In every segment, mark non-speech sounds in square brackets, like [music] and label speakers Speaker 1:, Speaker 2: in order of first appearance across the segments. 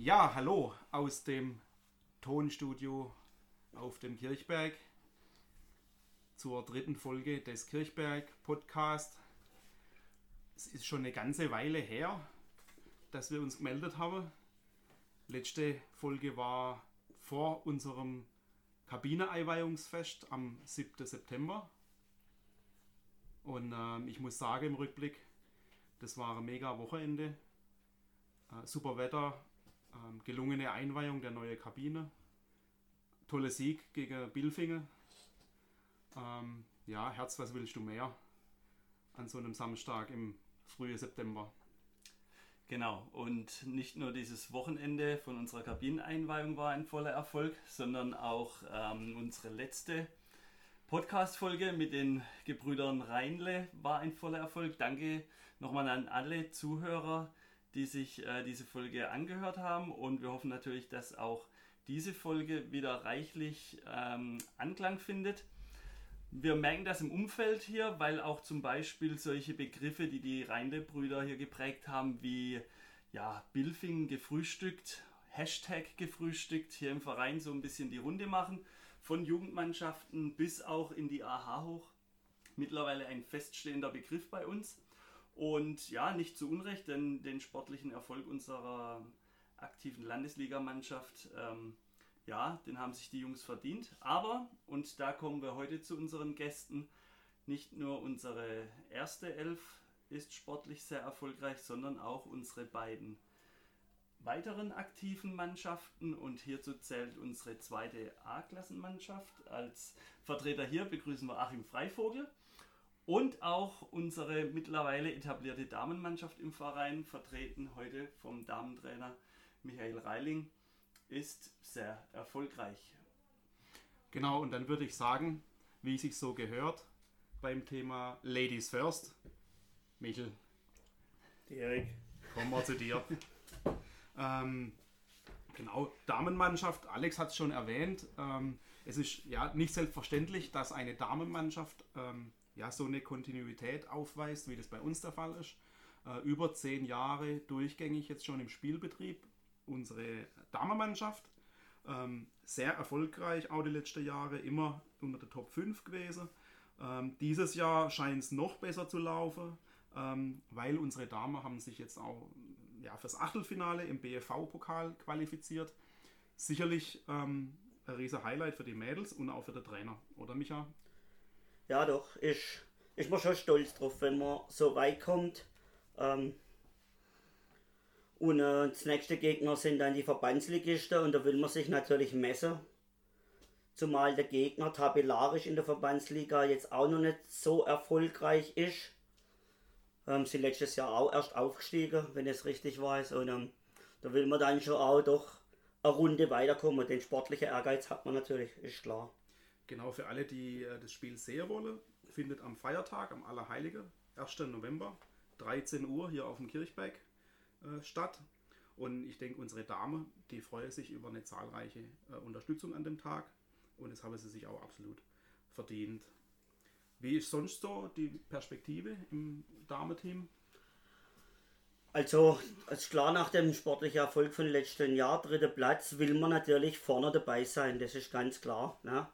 Speaker 1: Ja, hallo aus dem Tonstudio auf dem Kirchberg zur dritten Folge des Kirchberg Podcast. Es ist schon eine ganze Weile her, dass wir uns gemeldet haben. Letzte Folge war vor unserem Kabine-Einweihungsfest am 7. September. Und ähm, ich muss sagen im Rückblick, das war ein mega Wochenende. Äh, super Wetter, ähm, gelungene Einweihung der neuen Kabine. Toller Sieg gegen Bilfingen. Ähm, ja, Herz, was willst du mehr? An so einem Samstag im frühen September.
Speaker 2: Genau, und nicht nur dieses Wochenende von unserer Kabineneinweihung war ein voller Erfolg, sondern auch ähm, unsere letzte Podcast-Folge mit den Gebrüdern Reinle war ein voller Erfolg. Danke nochmal an alle Zuhörer, die sich äh, diese Folge angehört haben und wir hoffen natürlich, dass auch diese Folge wieder reichlich ähm, Anklang findet. Wir merken das im Umfeld hier, weil auch zum Beispiel solche Begriffe, die die Reinle-Brüder hier geprägt haben, wie ja, Bilfing gefrühstückt, Hashtag gefrühstückt, hier im Verein so ein bisschen die Runde machen, von Jugendmannschaften bis auch in die AH hoch. Mittlerweile ein feststehender Begriff bei uns. Und ja, nicht zu Unrecht, denn den sportlichen Erfolg unserer aktiven Landesligamannschaft ähm, ja, den haben sich die Jungs verdient. Aber, und da kommen wir heute zu unseren Gästen, nicht nur unsere erste Elf ist sportlich sehr erfolgreich, sondern auch unsere beiden weiteren aktiven Mannschaften. Und hierzu zählt unsere zweite A-Klassenmannschaft. Als Vertreter hier begrüßen wir Achim Freivogel. Und auch unsere mittlerweile etablierte Damenmannschaft im Verein, vertreten heute vom Damentrainer Michael Reiling ist sehr erfolgreich.
Speaker 1: Genau, und dann würde ich sagen, wie es sich so gehört, beim Thema Ladies First. Michel.
Speaker 3: Erik.
Speaker 1: Kommen wir zu dir. [laughs] ähm, genau, Damenmannschaft, Alex hat es schon erwähnt. Ähm, es ist ja nicht selbstverständlich, dass eine Damenmannschaft ähm, ja, so eine Kontinuität aufweist, wie das bei uns der Fall ist. Äh, über zehn Jahre durchgängig jetzt schon im Spielbetrieb unsere Damenmannschaft. Ähm, sehr erfolgreich, auch die letzten Jahre, immer unter der Top 5 gewesen. Ähm, dieses Jahr scheint es noch besser zu laufen, ähm, weil unsere Damen haben sich jetzt auch ja, fürs Achtelfinale im BFV-Pokal qualifiziert. Sicherlich ähm, ein riesiger Highlight für die Mädels und auch für den Trainer, oder Micha?
Speaker 3: Ja, doch, ich, ich bin schon stolz drauf, wenn man so weit kommt. Ähm, und äh, das nächste Gegner sind dann die Verbandsligisten und da will man sich natürlich messen. Zumal der Gegner tabellarisch in der Verbandsliga jetzt auch noch nicht so erfolgreich ist. Ähm, sie letztes Jahr auch erst aufgestiegen, wenn ich es richtig weiß. Und ähm, da will man dann schon auch doch eine Runde weiterkommen. Den sportlichen Ehrgeiz hat man natürlich, ist klar.
Speaker 1: Genau, für alle, die äh, das Spiel sehen wollen, findet am Feiertag, am Allerheiligen, 1. November, 13 Uhr hier auf dem Kirchberg äh, statt. Und ich denke, unsere Dame, die freuen sich über eine zahlreiche äh, Unterstützung an dem Tag. Und das haben sie sich auch absolut verdient. Wie ist sonst so die Perspektive im Damenteam?
Speaker 3: Also, als klar nach dem sportlichen Erfolg von letzten Jahr, dritter Platz, will man natürlich vorne dabei sein, das ist ganz klar. Ne?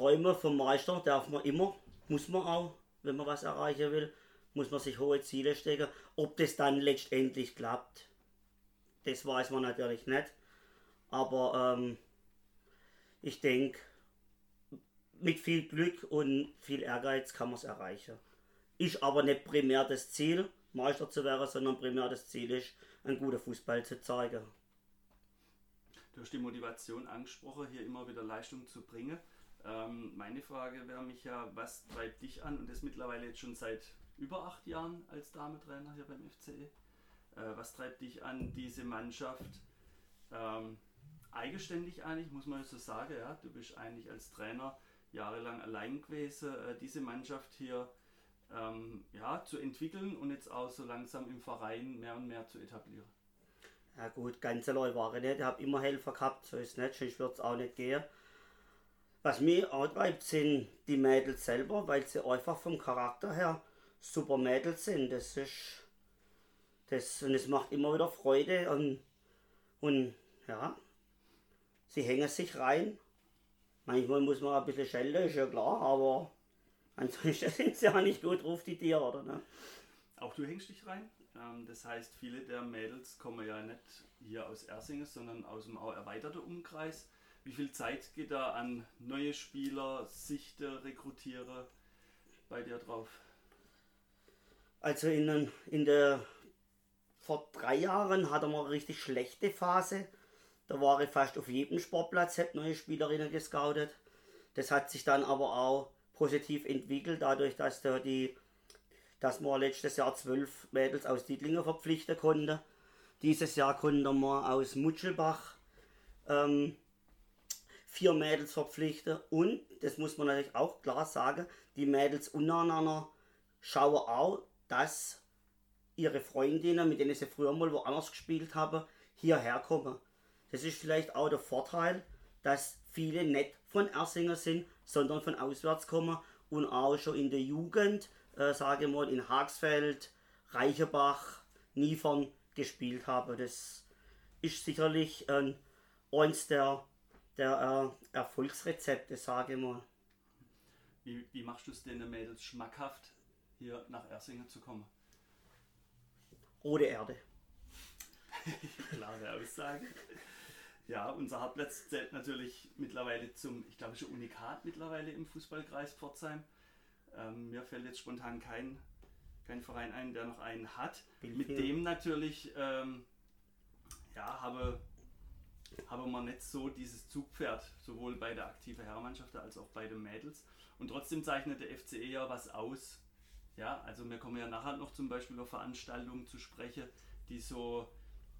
Speaker 3: Träume vom Meister darf man immer, muss man auch, wenn man was erreichen will muss man sich hohe Ziele stecken. Ob das dann letztendlich klappt, das weiß man natürlich nicht. Aber ähm, ich denke, mit viel Glück und viel Ehrgeiz kann man es erreichen. Ist aber nicht primär das Ziel, Meister zu werden, sondern primär das Ziel ist, einen guten Fußball zu zeigen.
Speaker 2: Du hast die Motivation angesprochen, hier immer wieder Leistung zu bringen. Ähm, meine Frage wäre mich ja, was treibt dich an und das mittlerweile jetzt schon seit über acht Jahren als Damentrainer hier beim FCE. Äh, was treibt dich an, diese Mannschaft ähm, eigenständig eigentlich, muss man so sagen, ja, du bist eigentlich als Trainer jahrelang allein gewesen, äh, diese Mannschaft hier ähm, ja, zu entwickeln und jetzt auch so langsam im Verein mehr und mehr zu etablieren.
Speaker 3: Ja gut, ganz allein war ich nicht, ich habe immer Helfer gehabt, so ist es nicht, sonst würde es auch nicht gehen. Was mich antreibt, sind die Mädels selber, weil sie einfach vom Charakter her super Mädels sind. Das ist. Das, und es macht immer wieder Freude. Und Und ja, sie hängen sich rein. Manchmal muss man ein bisschen schelten, ist ja klar, aber ansonsten [laughs] sind sie ja nicht gut drauf, die Tiere, oder? Ne?
Speaker 2: Auch du hängst dich rein. Ähm, das heißt, viele der Mädels kommen ja nicht hier aus Ersingen, sondern aus dem erweiterten Umkreis. Wie viel Zeit geht da an neue Spieler, Sichte, Rekrutiere bei dir drauf?
Speaker 3: Also in, in der vor drei Jahren hatte man eine richtig schlechte Phase. Da war ich fast auf jedem Sportplatz, habe neue Spielerinnen gescoutet. Das hat sich dann aber auch positiv entwickelt, dadurch, dass da die, dass man letztes Jahr zwölf Mädels aus Dietlingen verpflichten konnte. Dieses Jahr konnten wir aus Mutschelbach ähm, vier Mädels verpflichten und, das muss man natürlich auch klar sagen, die Mädels untereinander schauen auch, dass ihre Freundinnen, mit denen sie früher mal woanders gespielt haben, hierher kommen. Das ist vielleicht auch der Vorteil, dass viele nicht von Ersinger sind, sondern von auswärts kommen und auch schon in der Jugend, äh, sage ich mal, in Hagsfeld, Reichenbach, Niefern gespielt haben. Das ist sicherlich äh, eins der, der äh, Erfolgsrezepte, sage ich mal.
Speaker 2: Wie, wie machst du es den Mädels schmackhaft, hier nach Ersingen zu kommen?
Speaker 3: Rote Erde. [laughs]
Speaker 2: Klare Aussage. Ja, unser Hartplatz zählt natürlich mittlerweile zum, ich glaube, schon Unikat mittlerweile im Fußballkreis Pforzheim. Ähm, mir fällt jetzt spontan kein, kein Verein ein, der noch einen hat. Mit dem natürlich, ähm, ja, habe, habe man nicht so dieses Zugpferd, sowohl bei der aktiven Herrenmannschaft als auch bei den Mädels. Und trotzdem zeichnet der FCE ja was aus. Ja, also wir kommen ja nachher noch zum Beispiel auf Veranstaltungen zu sprechen, die so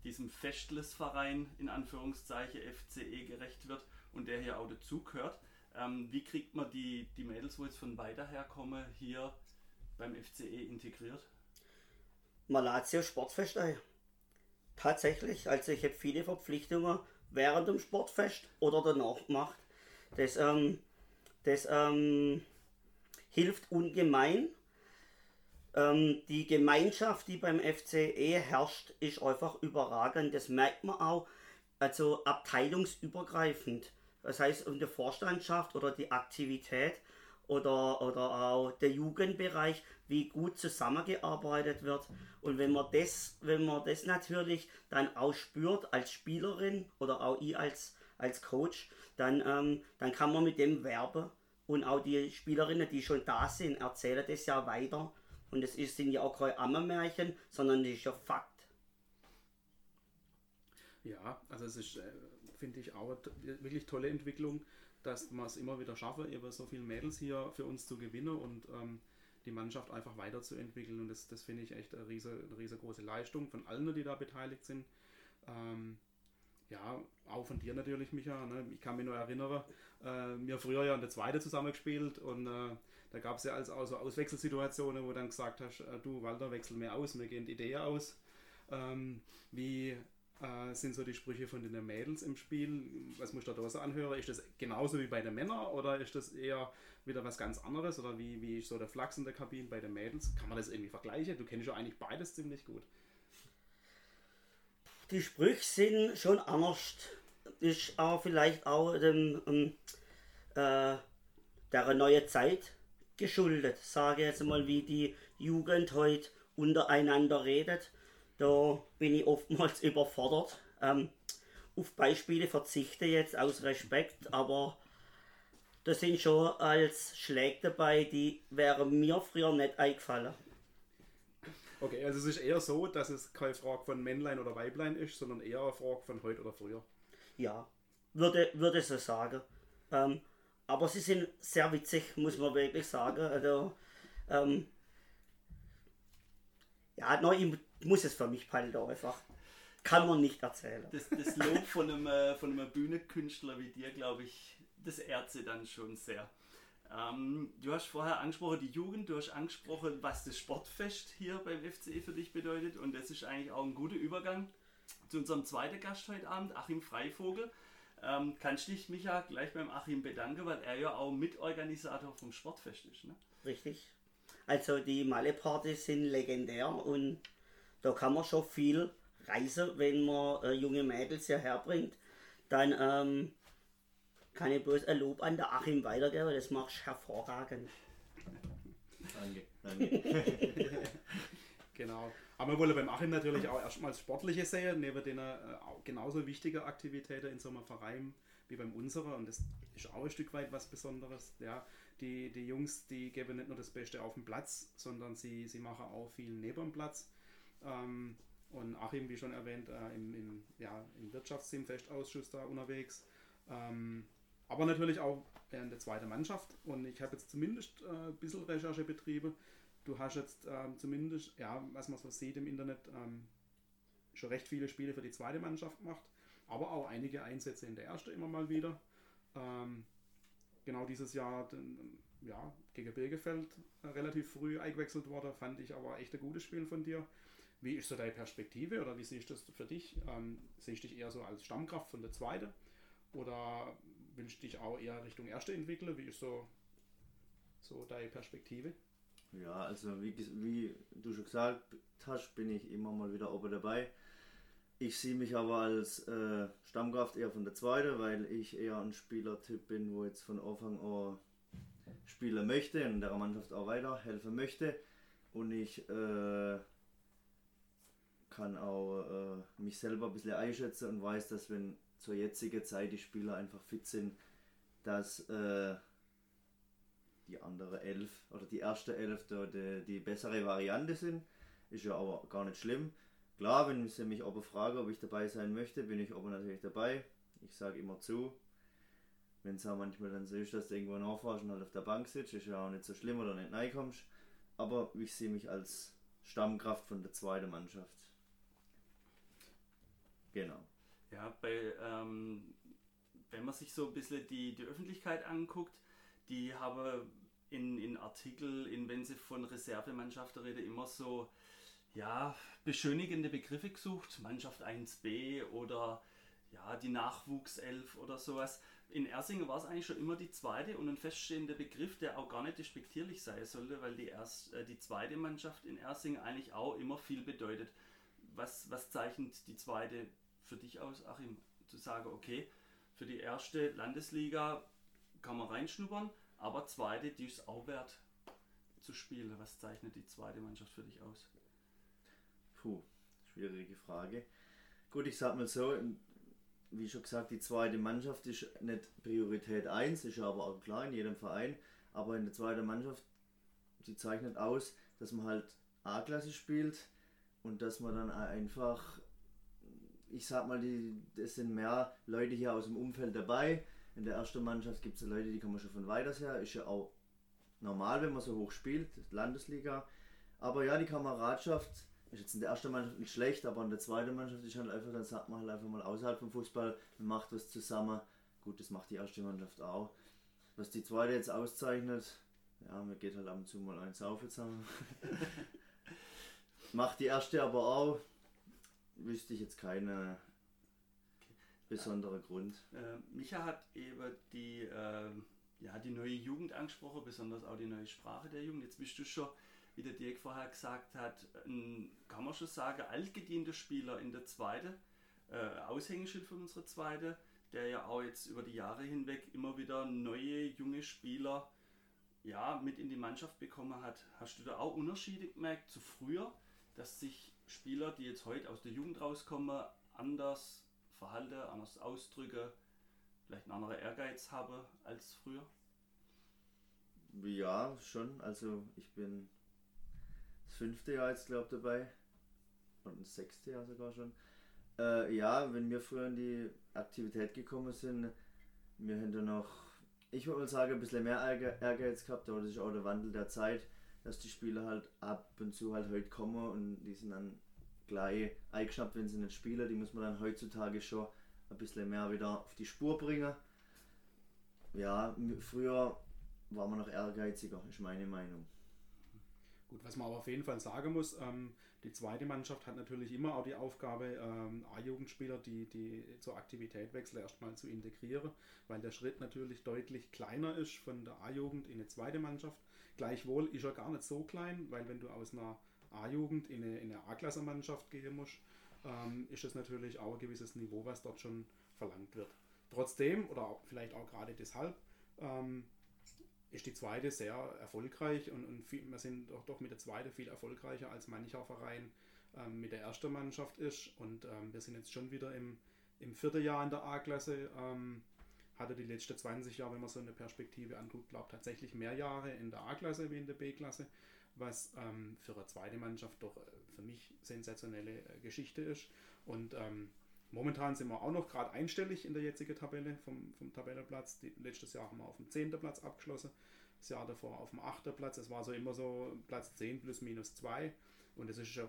Speaker 2: diesem Festlesverein in Anführungszeichen FCE gerecht wird und der hier auch dazugehört. Ähm, wie kriegt man die, die Mädels, wo jetzt von weiter herkommen, hier beim FCE integriert?
Speaker 3: Malatio Sportfest ein. Tatsächlich, also ich habe viele Verpflichtungen während dem Sportfest oder danach gemacht. Das, ähm, das ähm, hilft ungemein ähm, die Gemeinschaft, die beim FCE herrscht, ist einfach überragend. Das merkt man auch, also abteilungsübergreifend. Das heißt, in der Vorstandschaft oder die Aktivität oder, oder auch der Jugendbereich, wie gut zusammengearbeitet wird. Und wenn man das, wenn man das natürlich dann auch spürt als Spielerin oder auch ich als, als Coach, dann, ähm, dann kann man mit dem werben. Und auch die Spielerinnen, die schon da sind, erzählen das ja weiter. Und ist, sind ja auch kein Ammermärchen, sondern es ist ja Fakt.
Speaker 1: Ja, also es ist, äh, finde ich, auch wirklich tolle Entwicklung, dass wir es immer wieder schaffen, über so viele Mädels hier für uns zu gewinnen und ähm, die Mannschaft einfach weiterzuentwickeln. Und das, das finde ich echt eine, riese, eine riesengroße Leistung von allen, die da beteiligt sind. Ähm, ja, auch von dir natürlich, Micha. Ne? Ich kann mich nur erinnern, äh, wir früher ja in der zweite zusammengespielt und äh, da gab es ja also auch so Auswechselsituationen, wo du dann gesagt hast, äh, du Walter, wechsel mir aus, mir gehen die Idee aus. Ähm, wie äh, sind so die Sprüche von den Mädels im Spiel? Was muss ich da so anhören? Ist das genauso wie bei den Männern oder ist das eher wieder was ganz anderes? Oder wie, wie ist so der Flachs in der Kabine bei den Mädels? Kann man das irgendwie vergleichen? Du kennst ja eigentlich beides ziemlich gut.
Speaker 3: Die Sprüche sind schon anders. Ist auch vielleicht auch dem, ähm, äh, der neue Zeit geschuldet. Sage jetzt mal, wie die Jugend heute untereinander redet. Da bin ich oftmals [laughs] überfordert. Ähm, auf Beispiele verzichte jetzt aus Respekt, aber da sind schon als Schläge dabei, die wären mir früher nicht eingefallen.
Speaker 1: Okay, also es ist eher so, dass es keine Frage von Männlein oder Weiblein ist, sondern eher eine Frage von heute oder früher.
Speaker 3: Ja, würde, würde so sagen. Ähm, aber sie sind sehr witzig, muss man wirklich sagen. Also, ähm, ja, no, ich muss es für mich behalten einfach. Kann man nicht erzählen.
Speaker 2: Das, das Lob von einem, äh, von einem Bühnenkünstler wie dir, glaube ich, das ehrt sie dann schon sehr. Ähm, du hast vorher angesprochen, die Jugend, du hast angesprochen, was das Sportfest hier beim FCE für dich bedeutet und das ist eigentlich auch ein guter Übergang zu unserem zweiten Gast heute Abend, Achim Freivogel. Ähm, kannst dich, Micha, gleich beim Achim bedanken, weil er ja auch Mitorganisator vom Sportfest ist. Ne?
Speaker 3: Richtig. Also die Malle-Partys sind legendär und da kann man schon viel Reise, wenn man äh, junge Mädels hierher bringt, dann ähm, kann ich bloß ein Lob an der Achim weitergeben, das machst du hervorragend.
Speaker 4: Danke, danke. [laughs]
Speaker 1: Genau. Aber wir wollen beim Achim natürlich auch erstmal das Sportliche sehen, neben den äh, genauso wichtige Aktivitäten in so einem Verein wie beim unseren. Und das ist auch ein Stück weit was Besonderes. Ja, die, die Jungs, die geben nicht nur das Beste auf dem Platz, sondern sie, sie machen auch viel neben dem Platz. Ähm, und Achim, wie schon erwähnt, äh, im, im, ja, im Wirtschaftsteam, Festausschuss da unterwegs. Ähm, aber natürlich auch in der zweiten Mannschaft. Und ich habe jetzt zumindest äh, ein bisschen Recherche betrieben. Du hast jetzt ähm, zumindest, ja, was man so sieht im Internet, ähm, schon recht viele Spiele für die zweite Mannschaft gemacht, aber auch einige Einsätze in der ersten immer mal wieder. Ähm, genau dieses Jahr ja, gegen Birgefeld äh, relativ früh eingewechselt worden, fand ich aber echt ein gutes Spiel von dir. Wie ist so deine Perspektive oder wie siehst du das für dich? Ähm, siehst du dich eher so als Stammkraft von der zweiten oder willst du dich auch eher Richtung erste entwickeln? Wie ist so, so deine Perspektive?
Speaker 4: Ja, also wie, wie du schon gesagt hast, bin ich immer mal wieder oben dabei. Ich sehe mich aber als äh, Stammkraft eher von der zweiten, weil ich eher ein Spielertyp bin, wo jetzt von Anfang an spielen möchte und der Mannschaft auch weiterhelfen möchte. Und ich äh, kann auch äh, mich selber ein bisschen einschätzen und weiß, dass wenn zur jetzigen Zeit die Spieler einfach fit sind, dass äh, die andere elf oder die erste elf die, die bessere Variante sind. Ist ja aber gar nicht schlimm. Klar, wenn sie mich aber fragen, ob ich dabei sein möchte, bin ich aber natürlich dabei. Ich sage immer zu. Wenn es auch manchmal dann so ist, dass du irgendwo nachfährst und halt auf der Bank sitzt, ist ja auch nicht so schlimm oder nicht reinkommst. Aber ich sehe mich als Stammkraft von der zweiten Mannschaft. Genau.
Speaker 2: Ja, bei, ähm, wenn man sich so ein bisschen die, die Öffentlichkeit anguckt, die haben in, in Artikel, in wenn sie von Reservemannschaften reden, immer so ja, beschönigende Begriffe gesucht, Mannschaft 1b oder ja, die Nachwuchself oder sowas. In Ersingen war es eigentlich schon immer die zweite und ein feststehender Begriff, der auch gar nicht despektierlich sein sollte, weil die, erst, äh, die zweite Mannschaft in Ersingen eigentlich auch immer viel bedeutet. Was, was zeichnet die zweite für dich aus, Achim? Zu sagen, okay, für die erste Landesliga kann man reinschnuppern, aber zweite, die ist auch wert zu spielen. Was zeichnet die zweite Mannschaft für dich aus?
Speaker 4: Puh, schwierige Frage. Gut, ich sag mal so, wie schon gesagt, die zweite Mannschaft ist nicht Priorität 1, ist aber auch klar in jedem Verein. Aber in der zweiten Mannschaft, die zeichnet aus, dass man halt A-Klasse spielt und dass man dann einfach, ich sag mal, die, es sind mehr Leute hier aus dem Umfeld dabei. In der ersten Mannschaft gibt es Leute, die kommen schon von weiters her. Ist ja auch normal, wenn man so hoch spielt, Landesliga. Aber ja, die Kameradschaft ist jetzt in der ersten Mannschaft nicht schlecht, aber in der zweiten Mannschaft ist halt einfach, dann sagt man halt einfach mal außerhalb vom Fußball, man macht was zusammen. Gut, das macht die erste Mannschaft auch. Was die zweite jetzt auszeichnet, ja, mir geht halt ab und zu mal eins auf zusammen. [laughs] macht die erste aber auch, wüsste ich jetzt keine besondere Grund.
Speaker 2: Äh, Micha hat eben die, äh, ja, die neue Jugend angesprochen, besonders auch die neue Sprache der Jugend. Jetzt bist du schon, wie der Dirk vorher gesagt hat, ein, kann man schon sagen, altgedienter Spieler in der zweiten, äh, Aushängeschild von unserer zweite, der ja auch jetzt über die Jahre hinweg immer wieder neue junge Spieler ja, mit in die Mannschaft bekommen hat. Hast du da auch Unterschiede gemerkt zu früher, dass sich Spieler, die jetzt heute aus der Jugend rauskommen, anders verhalten, anders ausdrücken, vielleicht einen anderen Ehrgeiz haben als früher?
Speaker 4: Ja, schon. Also ich bin das fünfte Jahr jetzt glaube dabei. Und das sechste Jahr sogar schon. Äh, ja, wenn wir früher in die Aktivität gekommen sind, wir hätten noch, ich würde mal sagen, ein bisschen mehr Ehrge- Ehrgeiz gehabt, aber das ist auch der Wandel der Zeit, dass die Spieler halt ab und zu halt heute kommen und die sind dann gleich eingeschnappt, wenn sie nicht spielen. Die muss man dann heutzutage schon ein bisschen mehr wieder auf die Spur bringen. Ja, früher war man noch ehrgeiziger, ist meine Meinung.
Speaker 1: Gut, was man aber auf jeden Fall sagen muss, ähm, die zweite Mannschaft hat natürlich immer auch die Aufgabe, ähm, A-Jugendspieler, die, die zur Aktivität wechseln, erstmal zu integrieren, weil der Schritt natürlich deutlich kleiner ist von der A-Jugend in eine zweite Mannschaft. Gleichwohl ist er gar nicht so klein, weil wenn du aus einer A-Jugend in eine, in eine A-Klasse-Mannschaft gehen musst, ähm, ist das natürlich auch ein gewisses Niveau, was dort schon verlangt wird. Trotzdem, oder auch, vielleicht auch gerade deshalb, ähm, ist die zweite sehr erfolgreich und, und viel, wir sind doch, doch mit der zweiten viel erfolgreicher als mancher Verein ähm, mit der ersten Mannschaft ist. Und ähm, wir sind jetzt schon wieder im, im vierten Jahr in der A-Klasse. Ähm, hatte die letzten 20 Jahre, wenn man so eine Perspektive anguckt, glaube ich, tatsächlich mehr Jahre in der A-Klasse wie in der B-Klasse, was ähm, für eine zweite Mannschaft doch äh, für mich sensationelle äh, Geschichte ist. Und ähm, momentan sind wir auch noch gerade einstellig in der jetzigen Tabelle vom, vom Tabellenplatz. Letztes Jahr haben wir auf dem 10. Platz abgeschlossen, das Jahr davor auf dem 8. Platz. Es war so immer so Platz 10 plus minus 2. Und das ist ja,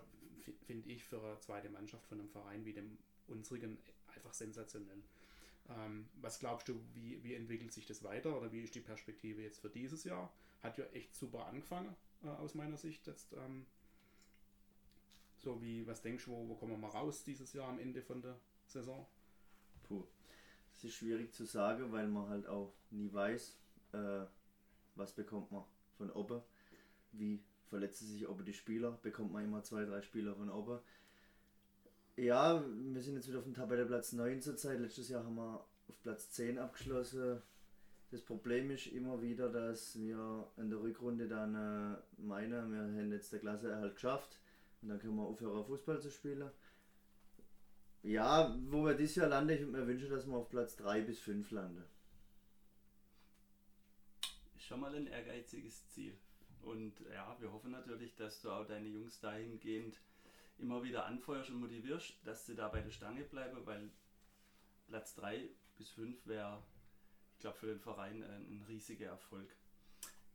Speaker 1: finde ich, für eine zweite Mannschaft von einem Verein wie dem unsrigen einfach sensationell. Ähm, was glaubst du, wie, wie entwickelt sich das weiter oder wie ist die Perspektive jetzt für dieses Jahr? Hat ja echt super angefangen, äh, aus meiner Sicht jetzt. Ähm, so wie, was denkst du, wo, wo kommen wir mal raus dieses Jahr am Ende von der Saison?
Speaker 4: Puh, das ist schwierig zu sagen, weil man halt auch nie weiß, äh, was bekommt man von oben, wie verletzen sich oben die Spieler, bekommt man immer zwei, drei Spieler von oben ja, wir sind jetzt wieder auf dem Tabellenplatz 9 zurzeit. Letztes Jahr haben wir auf Platz 10 abgeschlossen. Das Problem ist immer wieder, dass wir in der Rückrunde dann äh, meinen, wir haben jetzt der Klasseerhalt geschafft und dann können wir aufhören, Fußball zu spielen. Ja, wo wir dieses Jahr landen, ich würde mir wünschen, dass wir auf Platz 3 bis 5 landen.
Speaker 2: Schon mal ein ehrgeiziges Ziel. Und ja, wir hoffen natürlich, dass du auch deine Jungs dahingehend immer wieder anfeuerst und motivierst, dass sie da bei der Stange bleiben, weil Platz 3 bis 5 wäre, ich glaube, für den Verein ein, ein riesiger Erfolg.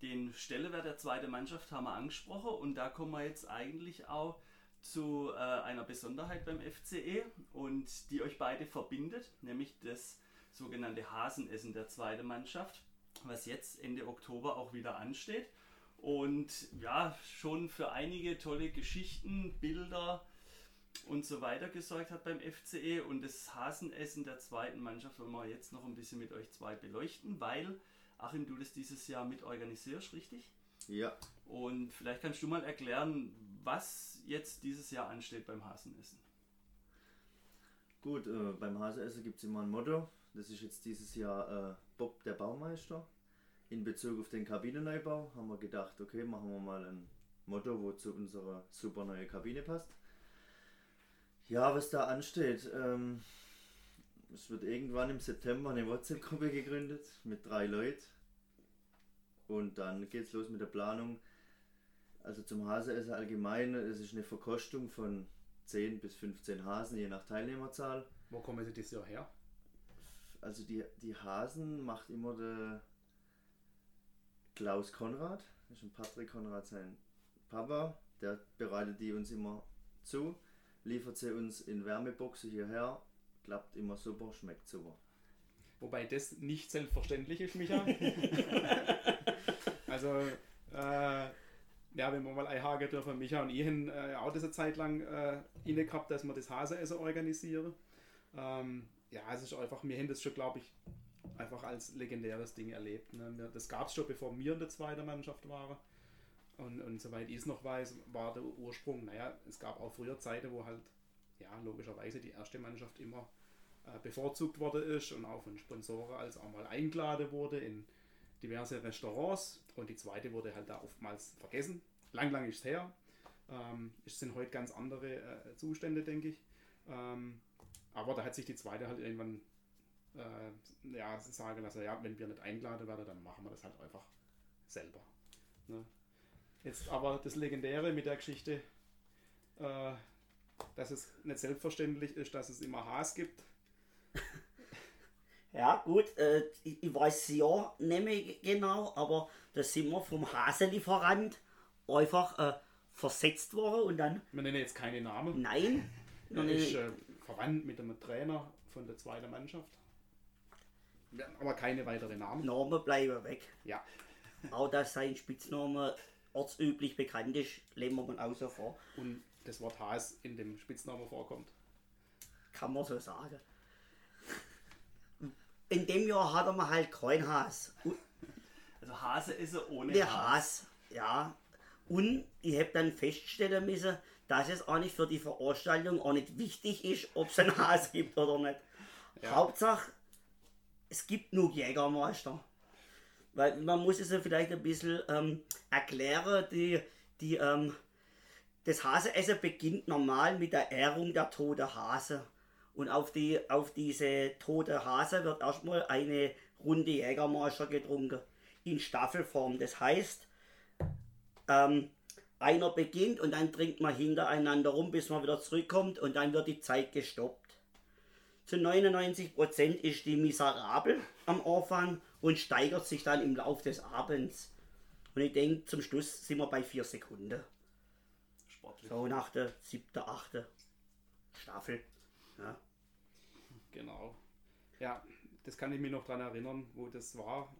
Speaker 2: Den Stellenwert der zweiten Mannschaft haben wir angesprochen und da kommen wir jetzt eigentlich auch zu äh, einer Besonderheit beim FCE und die euch beide verbindet, nämlich das sogenannte Hasenessen der zweiten Mannschaft, was jetzt Ende Oktober auch wieder ansteht und ja, schon für einige tolle Geschichten, Bilder und so weiter gesorgt hat beim FCE und das Hasenessen der zweiten Mannschaft wollen wir jetzt noch ein bisschen mit euch zwei beleuchten, weil Achim, du das dieses Jahr mit organisierst, richtig?
Speaker 4: Ja.
Speaker 2: Und vielleicht kannst du mal erklären, was jetzt dieses Jahr ansteht beim Hasenessen.
Speaker 4: Gut, äh, beim Hasenessen gibt es immer ein Motto. Das ist jetzt dieses Jahr äh, Bob der Baumeister in Bezug auf den Kabinenneubau haben wir gedacht, okay, machen wir mal ein Motto, wo zu unserer super neue Kabine passt. Ja, was da ansteht, ähm, es wird irgendwann im September eine WhatsApp-Gruppe gegründet mit drei Leuten. Und dann geht es los mit der Planung. Also zum Hasenessen allgemein, es ist eine Verkostung von 10 bis 15 Hasen, je nach Teilnehmerzahl.
Speaker 1: Wo kommen sie dieses Jahr her?
Speaker 4: Also die, die Hasen macht immer der Klaus Konrad, das ist ein Patrick Konrad sein Papa, der bereitet die uns immer zu, liefert sie uns in Wärmeboxen hierher, klappt immer super, schmeckt super.
Speaker 1: Wobei das nicht selbstverständlich ist, Micha. [laughs] also, äh, ja, wenn wir mal einhaken dürfen, Micha und ich haben äh, auch diese Zeit lang äh, inne gehabt, dass wir das Haseessen organisieren. Ähm, ja, es ist einfach, wir haben das schon, glaube ich, einfach als legendäres Ding erlebt. Ne? Das gab es schon, bevor wir in der zweiten Mannschaft waren. Und, und soweit ich es noch weiß, war der Ursprung, naja, es gab auch früher Zeiten, wo halt, ja, logischerweise die erste Mannschaft immer äh, bevorzugt worden ist und auch von Sponsoren als auch mal eingeladen wurde in diverse Restaurants. Und die zweite wurde halt da oftmals vergessen. Lang, lang ist es her. Ähm, es sind heute ganz andere äh, Zustände, denke ich. Ähm, aber da hat sich die zweite halt irgendwann äh, ja, sagen lassen, ja, wenn wir nicht eingeladen werden, dann machen wir das halt einfach selber. Ne? Jetzt aber das Legendäre mit der Geschichte, äh, dass es nicht selbstverständlich ist, dass es immer Haas gibt. [laughs]
Speaker 3: Ja, gut, äh, ich, ich weiß ja nicht mehr genau, aber da sind wir vom Haselieferant einfach äh, versetzt worden und dann.
Speaker 1: Wir nennen jetzt keine Namen.
Speaker 3: Nein. [laughs]
Speaker 1: Er ist äh, verwandt mit einem Trainer von der zweiten Mannschaft. Aber keine weiteren Namen.
Speaker 3: Namen bleiben weg.
Speaker 1: Ja.
Speaker 3: Auch dass sein Spitzname ortsüblich bekannt ist, lehnen wir mal außer vor.
Speaker 1: Und das Wort Haas in dem Spitznamen vorkommt.
Speaker 3: Kann man so sagen. In dem Jahr hat er mal halt kein Haas.
Speaker 2: Also Hase ist er ohne
Speaker 3: Der
Speaker 2: Haas.
Speaker 3: Haas, ja. Und ich habe dann feststellen müssen, dass es eigentlich für die Veranstaltung auch nicht wichtig ist, ob es einen Hase gibt oder nicht.
Speaker 1: Ja.
Speaker 3: Hauptsache, es gibt genug Jägermeister. Weil man muss es ja vielleicht ein bisschen ähm, erklären, die, die, ähm, das Haseessen beginnt normal mit der Ehrung der toten Hase. Und auf, die, auf diese tote Hase wird erstmal eine Runde Jägermeister getrunken. In Staffelform. Das heißt, ähm, einer beginnt und dann trinkt man hintereinander rum, bis man wieder zurückkommt und dann wird die Zeit gestoppt. Zu 99% ist die miserabel am Anfang und steigert sich dann im Laufe des Abends. Und ich denke, zum Schluss sind wir bei 4 Sekunden.
Speaker 2: Sportlich.
Speaker 3: So nach der siebten, achten Staffel. Ja.
Speaker 1: Genau. Ja, das kann ich mich noch dran erinnern, wo das war.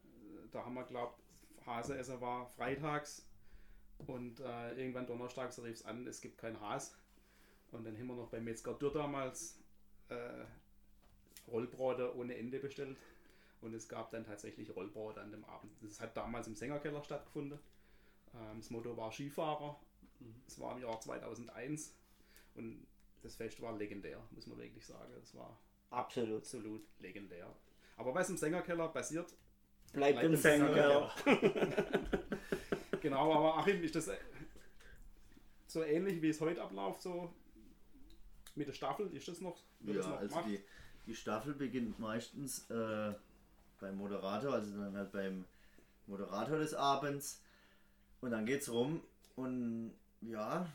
Speaker 1: Da haben wir glaubt, Haseessen war freitags und äh, irgendwann donnerstags rief es an, es gibt kein Has. Und dann haben wir noch bei Metzger Dürr damals äh, Rollbraten ohne Ende bestellt. Und es gab dann tatsächlich Rollbraten an dem Abend. Das hat damals im Sängerkeller stattgefunden. Ähm, das Motto war Skifahrer. Es war im Jahr 2001. Und das Fest war legendär, muss man wirklich sagen. Es war
Speaker 3: Absolut.
Speaker 1: absolut legendär. Aber was im Sängerkeller passiert,
Speaker 3: Bleibt
Speaker 1: Bleibt
Speaker 3: im
Speaker 1: im
Speaker 3: Sänger. [laughs]
Speaker 1: genau, aber Achim, ist das äh, so ähnlich wie es heute abläuft, so mit der Staffel? Ist das noch, wird das
Speaker 4: Ja,
Speaker 1: noch
Speaker 4: also
Speaker 1: gemacht?
Speaker 4: die, die Staffel beginnt meistens äh, beim Moderator, also dann halt beim Moderator des Abends. Und dann geht's rum und ja,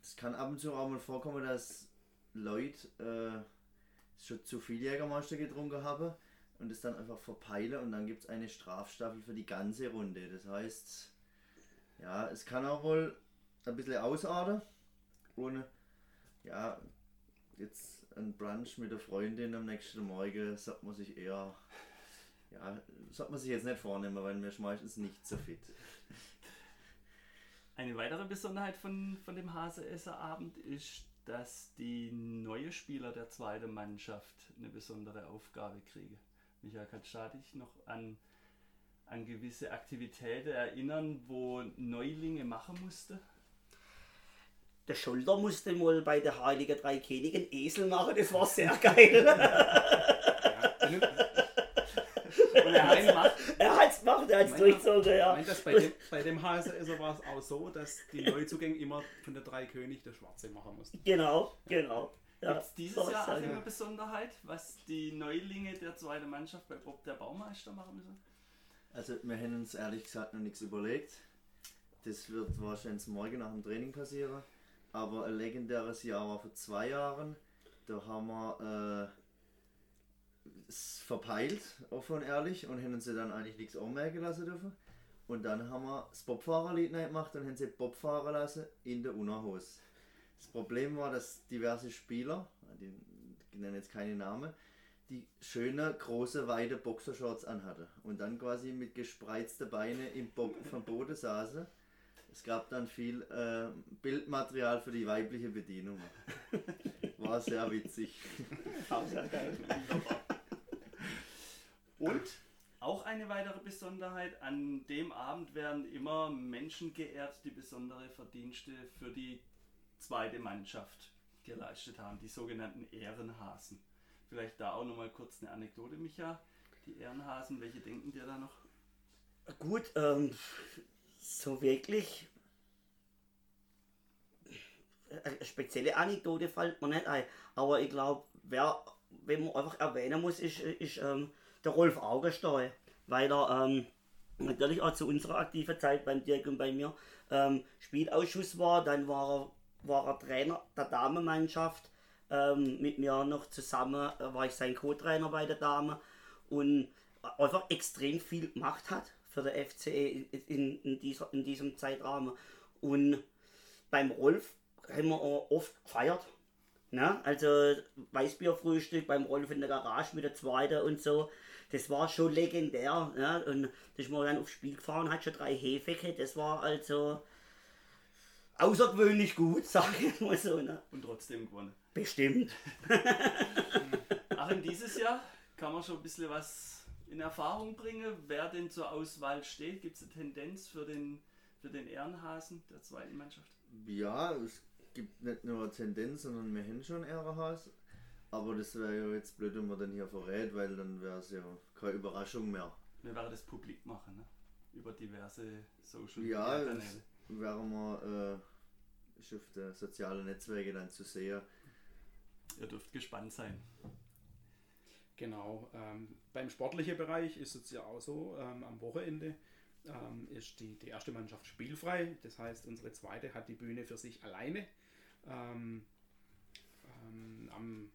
Speaker 4: es kann ab und zu auch mal vorkommen, dass Leute äh, schon zu viel Jägermeister getrunken haben und es dann einfach verpeilen und dann gibt es eine Strafstaffel für die ganze Runde. Das heißt, ja, es kann auch wohl ein bisschen ausarten und ja, jetzt ein Brunch mit der Freundin am nächsten Morgen sollte man sich eher, ja, sollte man sich jetzt nicht vornehmen, weil mir meistens nicht so fit.
Speaker 2: Eine weitere Besonderheit von, von dem Haseesser-Abend ist, dass die neue Spieler der zweiten Mannschaft eine besondere Aufgabe kriegen. Michael, kannst du dich noch an, an gewisse Aktivitäten erinnern, wo Neulinge machen musste?
Speaker 3: Der Schulter musste mal bei der Heiligen Drei Königen Esel machen, das war sehr geil.
Speaker 1: Und
Speaker 2: er hat's gemacht.
Speaker 3: er hat's gemacht, er hat's
Speaker 1: Meiner-
Speaker 3: durchgezogen,
Speaker 1: ich
Speaker 3: ja.
Speaker 1: meine, dass bei dem, bei dem Haseesser war es auch so, dass die Neuzugänge immer von der drei König der Schwarze machen mussten.
Speaker 3: Genau, genau. Ja,
Speaker 2: Gibt es dieses Jahr
Speaker 3: ist
Speaker 2: auch eine Besonderheit, was die Neulinge der zweiten Mannschaft bei Bob der Baumeister machen müssen?
Speaker 4: Also wir haben uns ehrlich gesagt noch nichts überlegt. Das wird wahrscheinlich morgen nach dem Training passieren. Aber ein legendäres Jahr war vor zwei Jahren. Da haben wir äh, es verpeilt, offen und ehrlich, und haben uns dann eigentlich nichts anmerken lassen dürfen. Und dann haben wir das Bobfahrerlied gemacht und haben sie Bob fahren lassen in der Unterhose. Das Problem war, dass diverse Spieler, die ich nenne jetzt keine Namen, die schöne, große, weite Boxershorts anhatte und dann quasi mit gespreizten Beinen im Bo vom Boden saßen. Es gab dann viel äh, Bildmaterial für die weibliche Bedienung. War sehr witzig.
Speaker 2: Und auch eine weitere Besonderheit, an dem Abend werden immer Menschen geehrt, die besondere Verdienste für die zweite Mannschaft geleistet haben, die sogenannten Ehrenhasen. Vielleicht da auch nochmal kurz eine Anekdote, Micha. Die Ehrenhasen, welche denken dir da noch?
Speaker 3: Gut, ähm, so wirklich. Eine spezielle Anekdote fällt mir nicht ein. Aber ich glaube, wer, wenn man einfach erwähnen muss, ist, ist ähm, der Rolf Augensteu. Weil er ähm, natürlich auch zu unserer aktiven Zeit beim Dirk und bei mir ähm, Spielausschuss war. Dann war er, war er Trainer der Damenmannschaft. Ähm, mit mir noch zusammen äh, war ich sein Co-Trainer bei der Dame. Und einfach extrem viel gemacht hat für der FCE in, in, dieser, in diesem Zeitrahmen. Und beim Rolf haben wir auch oft gefeiert. Ne? Also Weißbierfrühstück beim Rolf in der Garage mit der zweiten und so. Das war schon legendär. Ne? Und dass man dann aufs Spiel gefahren hat, schon drei Hefecke. Das war also außergewöhnlich gut, [laughs] sage ich mal so. Ne?
Speaker 2: Und trotzdem gewonnen.
Speaker 3: Bestimmt. [laughs] [laughs]
Speaker 2: Ach, in dieses Jahr kann man schon ein bisschen was in Erfahrung bringen, wer denn zur Auswahl steht. Gibt es eine Tendenz für den, für den Ehrenhasen der zweiten Mannschaft?
Speaker 4: Ja, es gibt nicht nur eine Tendenz, sondern wir haben schon Ehrenhaus. Aber das wäre ja jetzt blöd, wenn man dann hier verrät, weil dann wäre es ja keine Überraschung mehr.
Speaker 2: Wir werden das publik machen, ne? Über diverse Social
Speaker 4: Ja,
Speaker 2: Media
Speaker 4: das
Speaker 2: Kanäle.
Speaker 4: wären wir äh, ist auf den sozialen Netzwerken dann zu sehen.
Speaker 2: Ihr dürft gespannt sein.
Speaker 1: Genau. Ähm, beim sportlichen Bereich ist es ja auch so, ähm, am Wochenende ähm, ist die, die erste Mannschaft spielfrei. Das heißt, unsere zweite hat die Bühne für sich alleine. Ähm, ähm, am,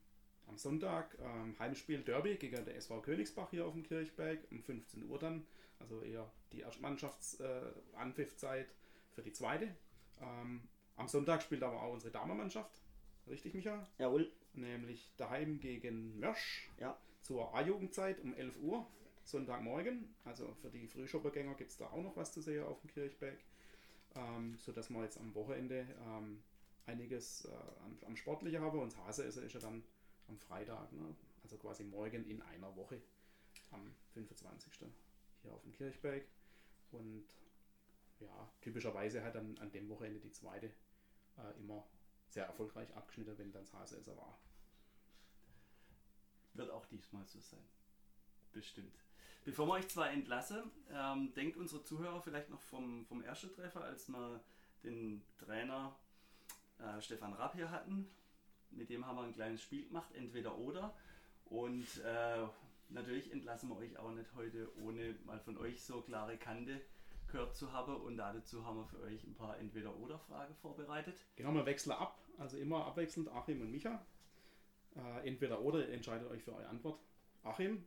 Speaker 1: am Sonntag ähm, Heimspiel Derby gegen der SV Königsbach hier auf dem Kirchberg um 15 Uhr dann. Also eher die Erstmannschaftsanpfiffzeit äh, für die zweite. Ähm, am Sonntag spielt aber auch unsere Damenmannschaft. Richtig, Micha?
Speaker 3: Jawohl.
Speaker 1: Nämlich daheim gegen Mörsch
Speaker 3: Ja.
Speaker 1: Zur A-Jugendzeit um 11 Uhr, Sonntagmorgen. Also für die Frühschoppergänger gibt es da auch noch was zu sehen auf dem Kirchberg. Ähm, sodass wir jetzt am Wochenende ähm, einiges äh, am, am Sportlichen haben. Und Hase ist, ist ja dann am Freitag, ne? also quasi morgen in einer Woche, am 25. hier auf dem Kirchberg. Und ja, typischerweise hat dann an dem Wochenende die zweite äh, immer sehr erfolgreich abgeschnitten, wenn dann das Hase war.
Speaker 2: Wird auch diesmal so sein. Bestimmt. Bevor wir euch zwar entlassen, ähm, denkt unsere Zuhörer vielleicht noch vom, vom ersten Treffer, als wir den Trainer äh, Stefan Rapp hier hatten. Mit dem haben wir ein kleines Spiel gemacht, entweder oder. Und äh, natürlich entlassen wir euch auch nicht heute, ohne mal von euch so klare Kante gehört zu haben. Und dazu haben wir für euch ein paar Entweder-Oder-Fragen vorbereitet.
Speaker 1: Genau, wir wechseln ab, also immer abwechselnd Achim und Micha. Äh, entweder oder, entscheidet euch für eure Antwort. Achim,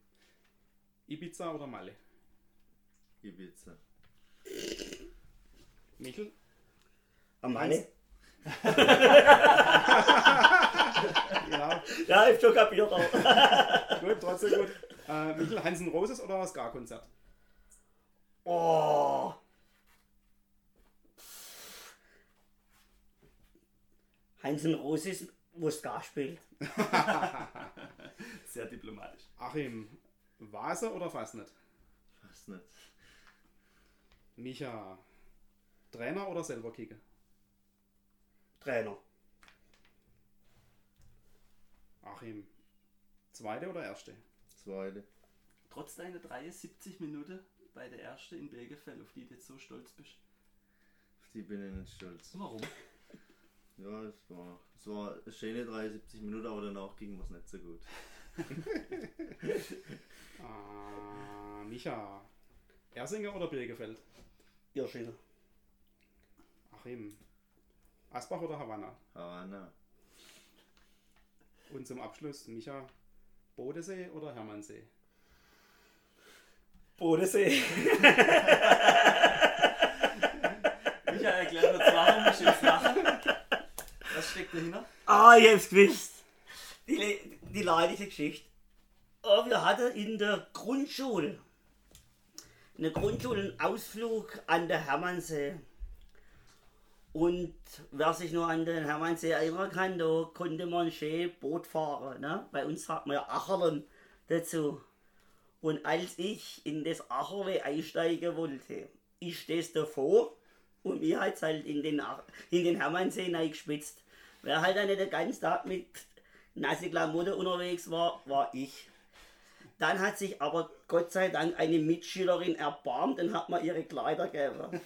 Speaker 1: Ibiza oder Malle?
Speaker 4: Ibiza.
Speaker 1: Michel,
Speaker 3: Am Malle. [laughs]
Speaker 1: ja,
Speaker 3: Ja, ich hab schon kapiert. auch. [laughs]
Speaker 1: gut, trotzdem gut. Äh, Michel, Hansen Roses oder das Gar-Konzert?
Speaker 3: Oh. Hansen Rosis, wo es gar spielt. [laughs]
Speaker 2: Sehr diplomatisch.
Speaker 1: Achim, Vase oder?
Speaker 4: Fast nicht.
Speaker 1: Micha, Trainer oder selber kicken?
Speaker 3: Trainer.
Speaker 1: Achim, zweite oder erste?
Speaker 4: Zweite.
Speaker 2: Trotz deiner 73 Minuten bei der ersten in Birgefell, auf die du jetzt so stolz bist.
Speaker 4: Auf die bin ich nicht stolz.
Speaker 2: Warum?
Speaker 4: Ja, es war, es war eine schöne 73 Minuten, aber danach ging es nicht so gut.
Speaker 1: Äh, [laughs] Micha, Ersinger oder Birgefeld?
Speaker 3: Irschiner.
Speaker 1: Achim, Asbach oder Havanna?
Speaker 4: Havana.
Speaker 1: Und zum Abschluss, Micha, Bodensee oder Hermannsee?
Speaker 3: Bodensee. [laughs]
Speaker 2: Michael, erklär uns, warum ich jetzt lachen. Steckt dahinter?
Speaker 3: Ah, ich hab's gewusst. Die, die leidige Geschichte. Oh, wir hatten in der Grundschule, in der Grundschule einen Ausflug an der Hermannsee. Und wer sich nur an den Hermannsee erinnern kann, da konnte man schön Boot fahren. Ne? Bei uns sagt man ja Acherlen dazu. Und als ich in das Acherle einsteigen wollte, ist das davor und mir hat halt in den, in den Hermannsee eingespitzt. Wer halt dann nicht den ganzen Tag mit nasse Klamotten unterwegs war, war ich. Dann hat sich aber Gott sei Dank eine Mitschülerin erbarmt und hat mir ihre Kleider gegeben.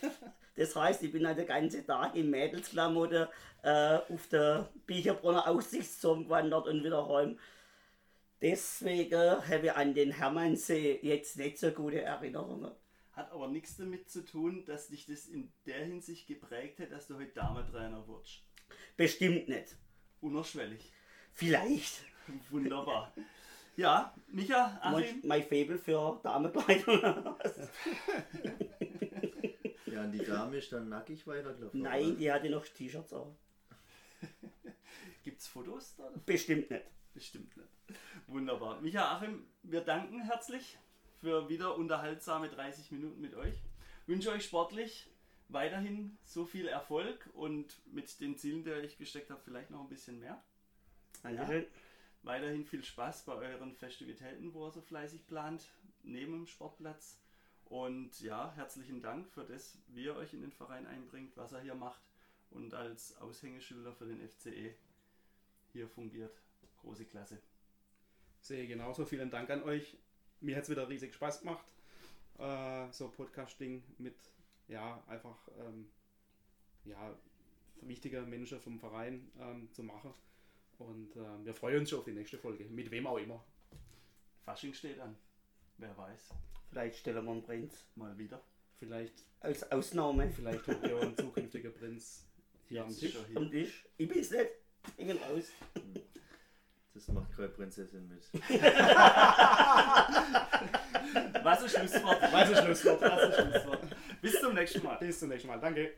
Speaker 3: Das heißt, ich bin halt den ganzen Tag in Mädelsklamotte äh, auf der Biecherbrunner Aussichtsturm gewandert und wieder heim. Deswegen habe ich an den Hermannsee jetzt nicht so gute Erinnerungen.
Speaker 2: Hat aber nichts damit zu tun, dass dich das in der Hinsicht geprägt hat, dass du heute Damentrainer wurdest.
Speaker 3: Bestimmt nicht.
Speaker 2: Unerschwellig.
Speaker 3: Vielleicht.
Speaker 2: Wunderbar. Ja, Micha,
Speaker 3: Mein,
Speaker 2: Achim,
Speaker 3: mein Faible für Damenkleidung. [laughs]
Speaker 4: Ja, und die Dame ist dann nackig weitergelaufen.
Speaker 3: Nein,
Speaker 4: oder?
Speaker 3: die hatte noch T-Shirts an. [laughs]
Speaker 2: gibt's Fotos da?
Speaker 3: Bestimmt nicht.
Speaker 2: Bestimmt nicht. Wunderbar. Micha, Achim, wir danken herzlich für wieder unterhaltsame 30 Minuten mit euch. Wünsche euch sportlich weiterhin so viel Erfolg und mit den Zielen, die euch gesteckt habt, vielleicht noch ein bisschen mehr.
Speaker 3: Dankeschön.
Speaker 2: Weiterhin viel Spaß bei euren Festivitäten, wo ihr so fleißig plant, neben dem Sportplatz. Und ja, herzlichen Dank für das, wie ihr euch in den Verein einbringt, was er hier macht und als Aushängeschilder für den FCE hier fungiert. Große Klasse.
Speaker 1: Sehe ich genauso. Vielen Dank an euch. Mir hat es wieder riesig Spaß gemacht. Äh, so Podcasting mit, ja, einfach, ähm, ja, wichtige Menschen vom Verein ähm, zu machen. Und äh, wir freuen uns schon auf die nächste Folge. Mit wem auch immer.
Speaker 2: Fasching steht an. Wer weiß.
Speaker 3: Vielleicht stellen wir einen Prinz.
Speaker 2: Mal wieder.
Speaker 1: Vielleicht,
Speaker 3: Als Ausnahme.
Speaker 1: vielleicht habt ihr einen zukünftigen Prinz hier am Tisch.
Speaker 2: hier.
Speaker 3: Und ich? Ich bin's nicht. Ich bin raus.
Speaker 4: Das macht keine Prinzessin mit. [laughs]
Speaker 2: Was ein Schlusswort.
Speaker 1: Was ist Schlusswort?
Speaker 2: Was ein Schlusswort. Bis zum nächsten Mal.
Speaker 1: Bis zum nächsten Mal. Danke.